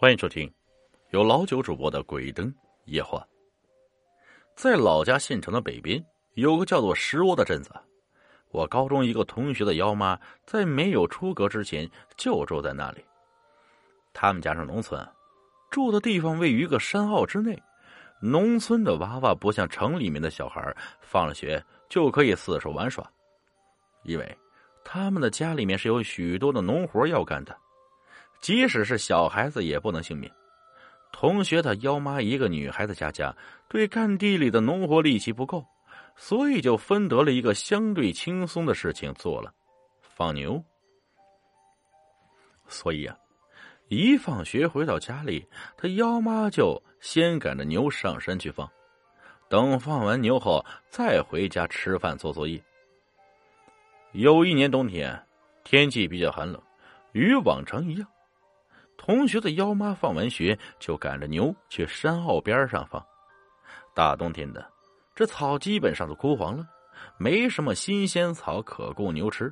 欢迎收听由老九主播的《鬼灯夜话》。在老家县城的北边，有个叫做石窝的镇子。我高中一个同学的幺妈，在没有出阁之前就住在那里。他们家是农村，住的地方位于一个山坳之内。农村的娃娃不像城里面的小孩，放了学就可以四处玩耍，因为他们的家里面是有许多的农活要干的。即使是小孩子也不能幸免。同学他幺妈一个女孩子家家，对干地里的农活力气不够，所以就分得了一个相对轻松的事情做了，放牛。所以啊，一放学回到家里，他幺妈就先赶着牛上山去放，等放完牛后再回家吃饭做作业。有一年冬天，天气比较寒冷，与往常一样。同学的幺妈放完学就赶着牛去山坳边上放。大冬天的，这草基本上都枯黄了，没什么新鲜草可供牛吃。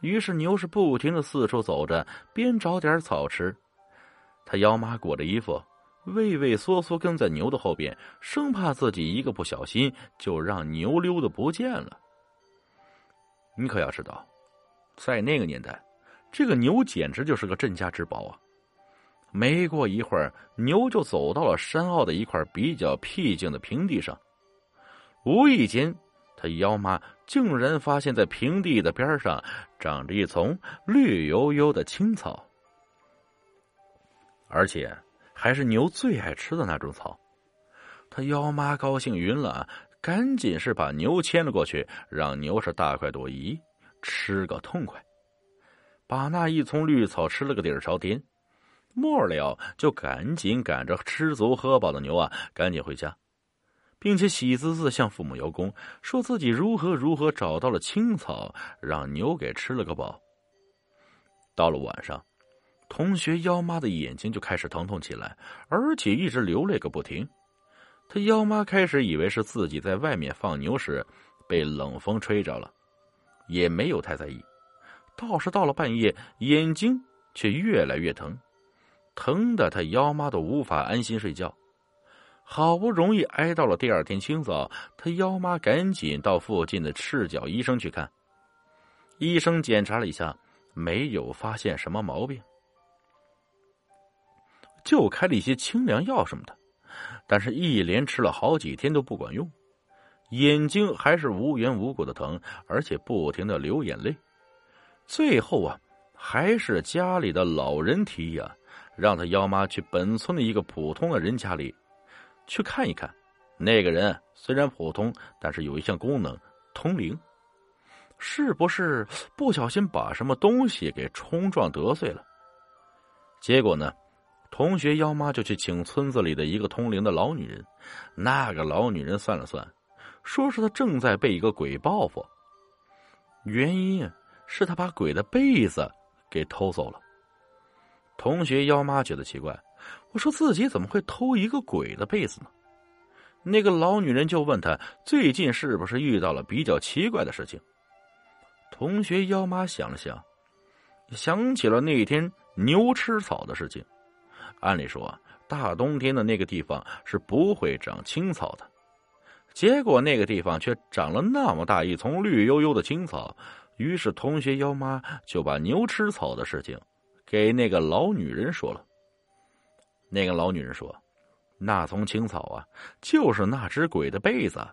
于是牛是不停的四处走着，边找点草吃。他幺妈裹着衣服，畏畏缩缩跟在牛的后边，生怕自己一个不小心就让牛溜的不见了。你可要知道，在那个年代，这个牛简直就是个镇家之宝啊！没过一会儿，牛就走到了山坳的一块比较僻静的平地上。无意间，他幺妈竟然发现，在平地的边上长着一丛绿油油的青草，而且还是牛最爱吃的那种草。他幺妈高兴晕了，赶紧是把牛牵了过去，让牛是大快朵颐，吃个痛快，把那一丛绿草吃了个底儿朝天。末了，就赶紧赶着吃足喝饱的牛啊，赶紧回家，并且喜滋滋向父母邀功，说自己如何如何找到了青草，让牛给吃了个饱。到了晚上，同学幺妈的眼睛就开始疼痛起来，而且一直流泪个不停。他幺妈开始以为是自己在外面放牛时被冷风吹着了，也没有太在意。倒是到了半夜，眼睛却越来越疼。疼的他幺妈都无法安心睡觉，好不容易挨到了第二天清早，他幺妈赶紧到附近的赤脚医生去看。医生检查了一下，没有发现什么毛病，就开了一些清凉药什么的，但是一连吃了好几天都不管用，眼睛还是无缘无故的疼，而且不停的流眼泪。最后啊，还是家里的老人提议啊。让他幺妈去本村的一个普通的人家里去看一看。那个人虽然普通，但是有一项功能——通灵，是不是不小心把什么东西给冲撞得罪了？结果呢，同学幺妈就去请村子里的一个通灵的老女人。那个老女人算了算，说是她正在被一个鬼报复，原因是她把鬼的被子给偷走了。同学幺妈觉得奇怪，我说自己怎么会偷一个鬼的被子呢？那个老女人就问他最近是不是遇到了比较奇怪的事情。同学幺妈想了想，想起了那天牛吃草的事情。按理说，大冬天的那个地方是不会长青草的，结果那个地方却长了那么大一丛绿油油的青草。于是，同学幺妈就把牛吃草的事情。给那个老女人说了。那个老女人说：“那丛青草啊，就是那只鬼的被子。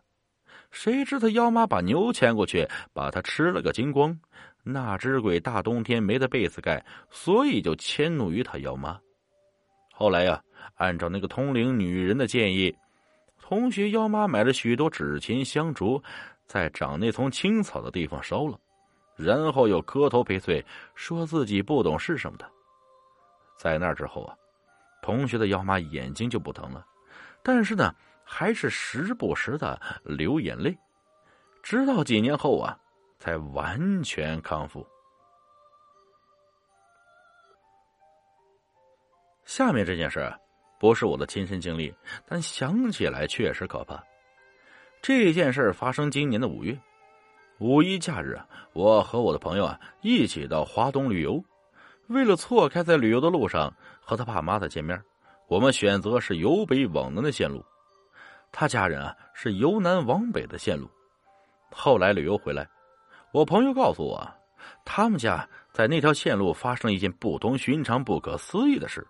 谁知他幺妈把牛牵过去，把它吃了个精光。那只鬼大冬天没得被子盖，所以就迁怒于他幺妈。后来呀，按照那个通灵女人的建议，同学幺妈买了许多纸钱、香烛，在长那丛青草的地方烧了。”然后又磕头赔罪，说自己不懂是什么的。在那之后啊，同学的幺妈眼睛就不疼了，但是呢，还是时不时的流眼泪，直到几年后啊，才完全康复。下面这件事不是我的亲身经历，但想起来确实可怕。这件事发生今年的五月。五一假日，我和我的朋友啊一起到华东旅游。为了错开在旅游的路上和他爸妈的见面，我们选择是由北往南的线路。他家人啊是由南往北的线路。后来旅游回来，我朋友告诉我，他们家在那条线路发生了一件不同寻常、不可思议的事。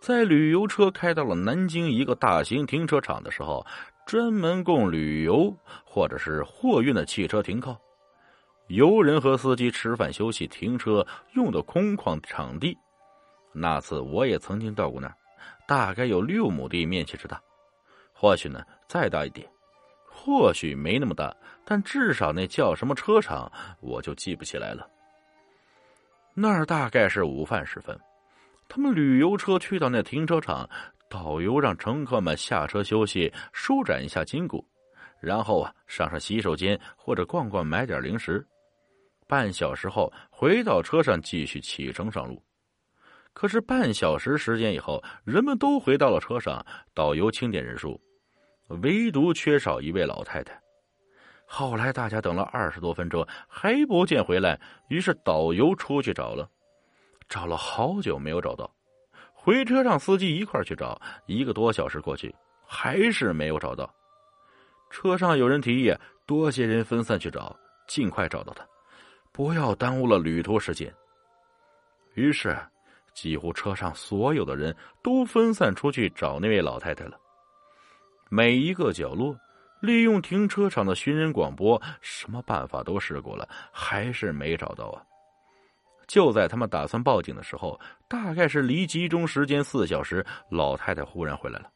在旅游车开到了南京一个大型停车场的时候，专门供旅游或者是货运的汽车停靠。游人和司机吃饭、休息、停车用的空旷场地，那次我也曾经到过那儿，大概有六亩地面积之大，或许呢再大一点，或许没那么大，但至少那叫什么车场我就记不起来了。那儿大概是午饭时分，他们旅游车去到那停车场，导游让乘客们下车休息，舒展一下筋骨，然后啊上上洗手间或者逛逛，买点零食。半小时后回到车上继续启程上路，可是半小时时间以后，人们都回到了车上，导游清点人数，唯独缺少一位老太太。后来大家等了二十多分钟还不见回来，于是导游出去找了，找了好久没有找到，回车让司机一块去找，一个多小时过去还是没有找到。车上有人提议多些人分散去找，尽快找到他。不要耽误了旅途时间。于是，几乎车上所有的人都分散出去找那位老太太了。每一个角落，利用停车场的寻人广播，什么办法都试过了，还是没找到啊！就在他们打算报警的时候，大概是离集中时间四小时，老太太忽然回来了。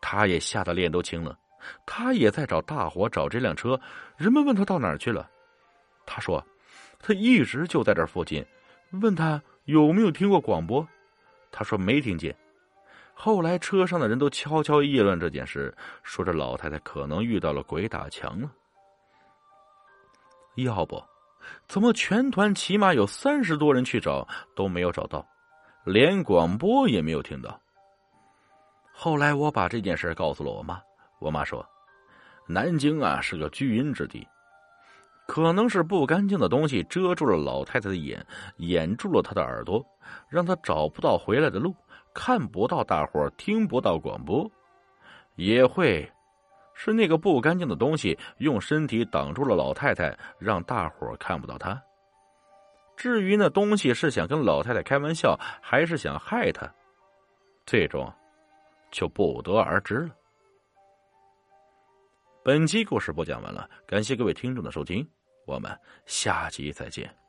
她也吓得脸都青了，她也在找大伙找这辆车。人们问她到哪儿去了，她说。他一直就在这附近，问他有没有听过广播，他说没听见。后来车上的人都悄悄议论这件事，说这老太太可能遇到了鬼打墙了。要不，怎么全团起码有三十多人去找都没有找到，连广播也没有听到。后来我把这件事告诉了我妈，我妈说，南京啊是个居阴之地。可能是不干净的东西遮住了老太太的眼，掩住了她的耳朵，让她找不到回来的路，看不到大伙听不到广播，也会是那个不干净的东西用身体挡住了老太太，让大伙看不到她。至于那东西是想跟老太太开玩笑，还是想害她，最终就不得而知了。本期故事播讲完了，感谢各位听众的收听，我们下集再见。